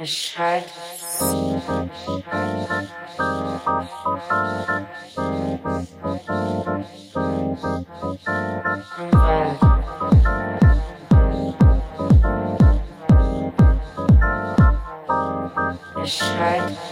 Ashad. Ashad.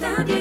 到底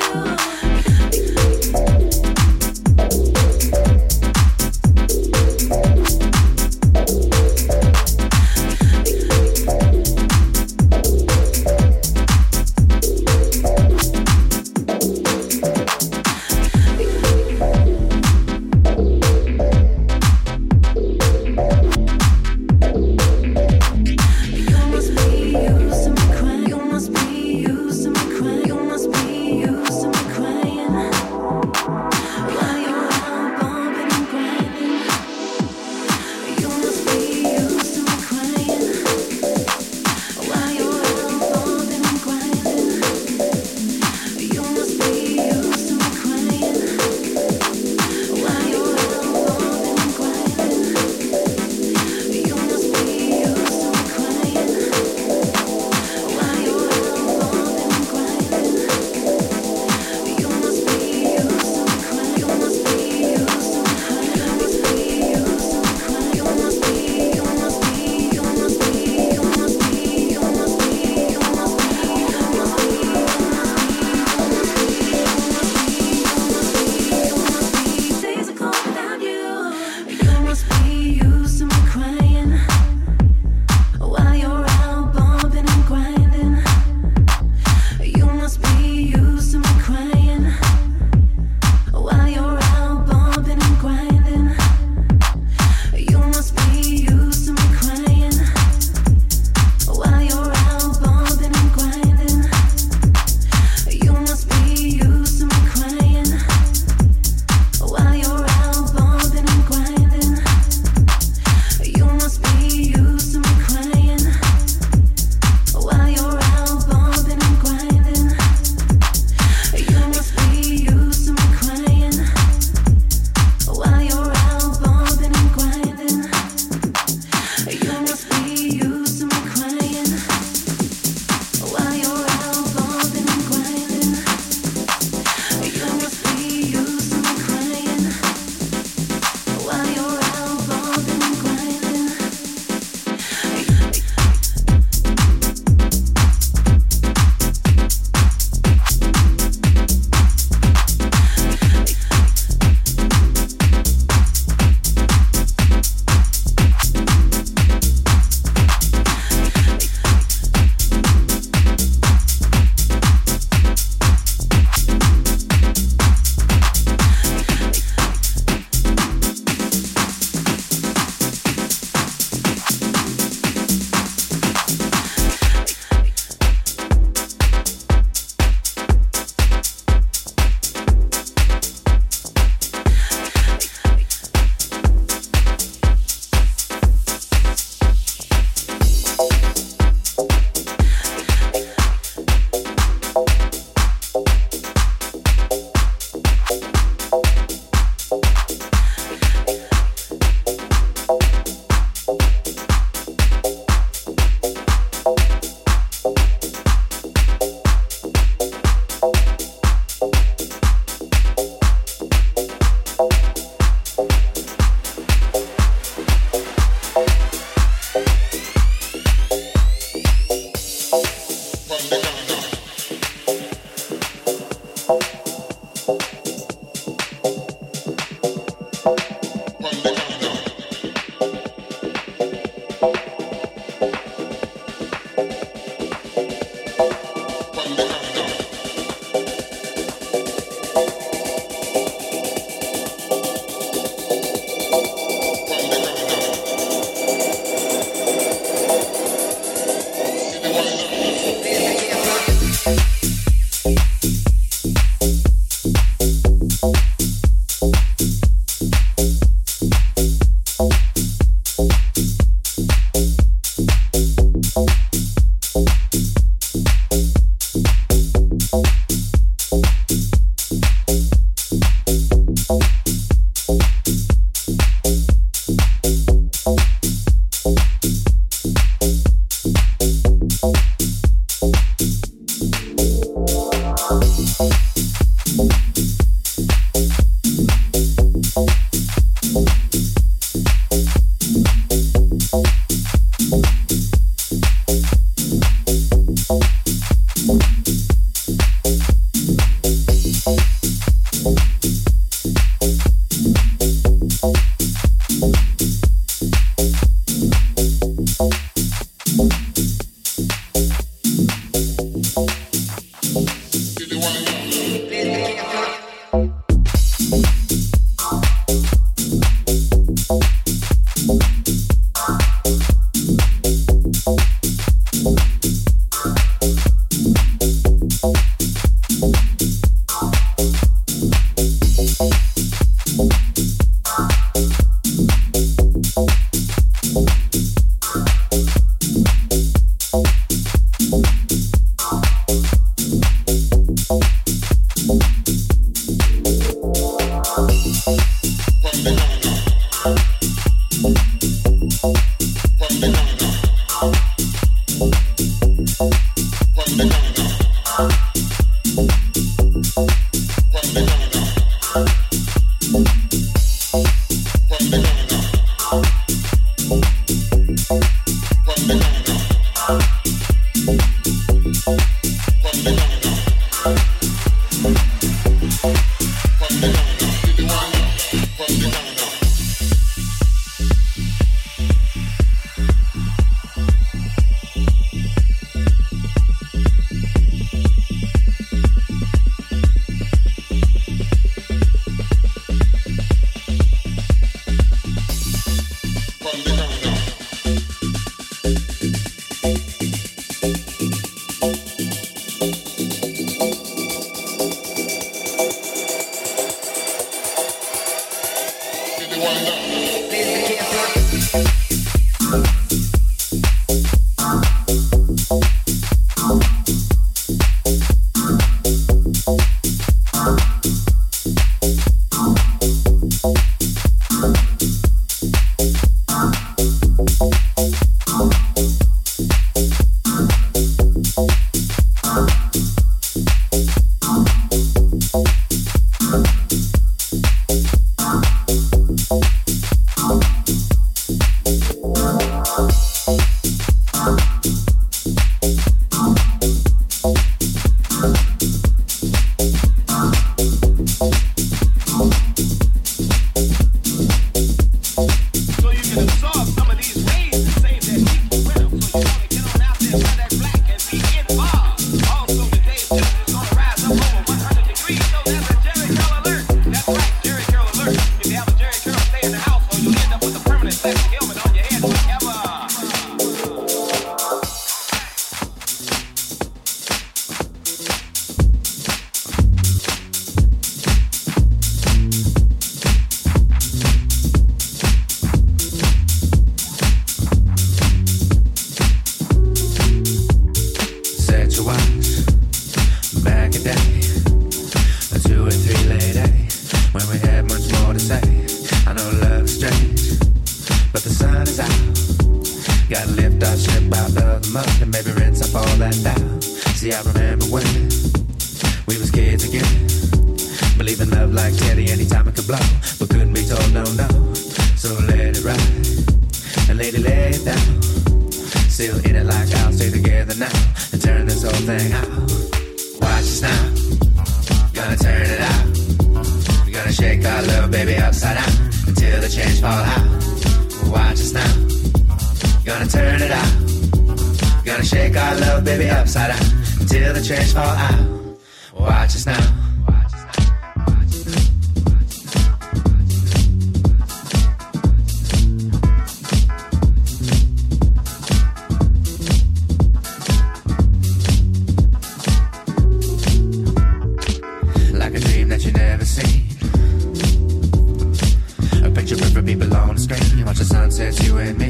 says you and me,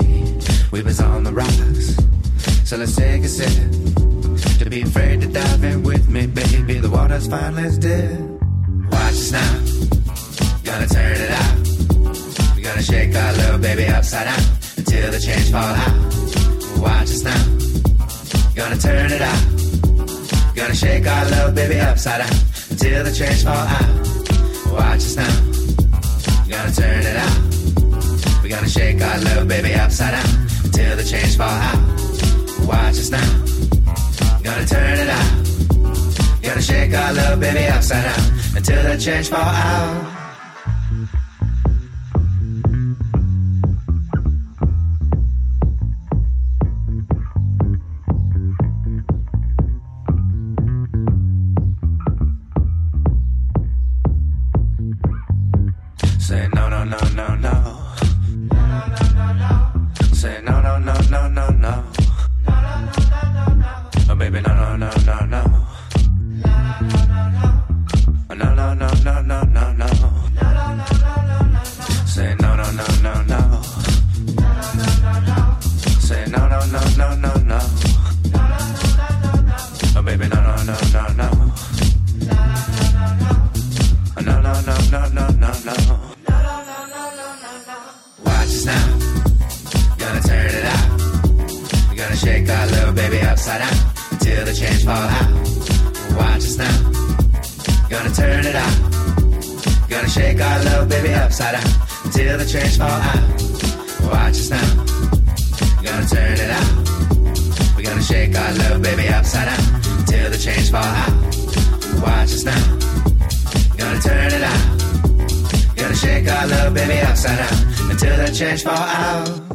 we was on the rocks. So let's take a sip. To be afraid to dive in with me, baby. The water's fine, let's dip. Watch us now. Gonna turn it out. We're gonna shake our little baby upside down until the change fall out. Watch us now. Gonna turn it out. Gonna shake our little baby upside down until the change fall out. Watch us now. Gonna turn it out Gonna shake our love, baby, upside down till the change fall out. Watch us now. Gonna turn it out. Gonna shake our love, baby, upside down until the change fall out. baby, up, upside down until I change fall out.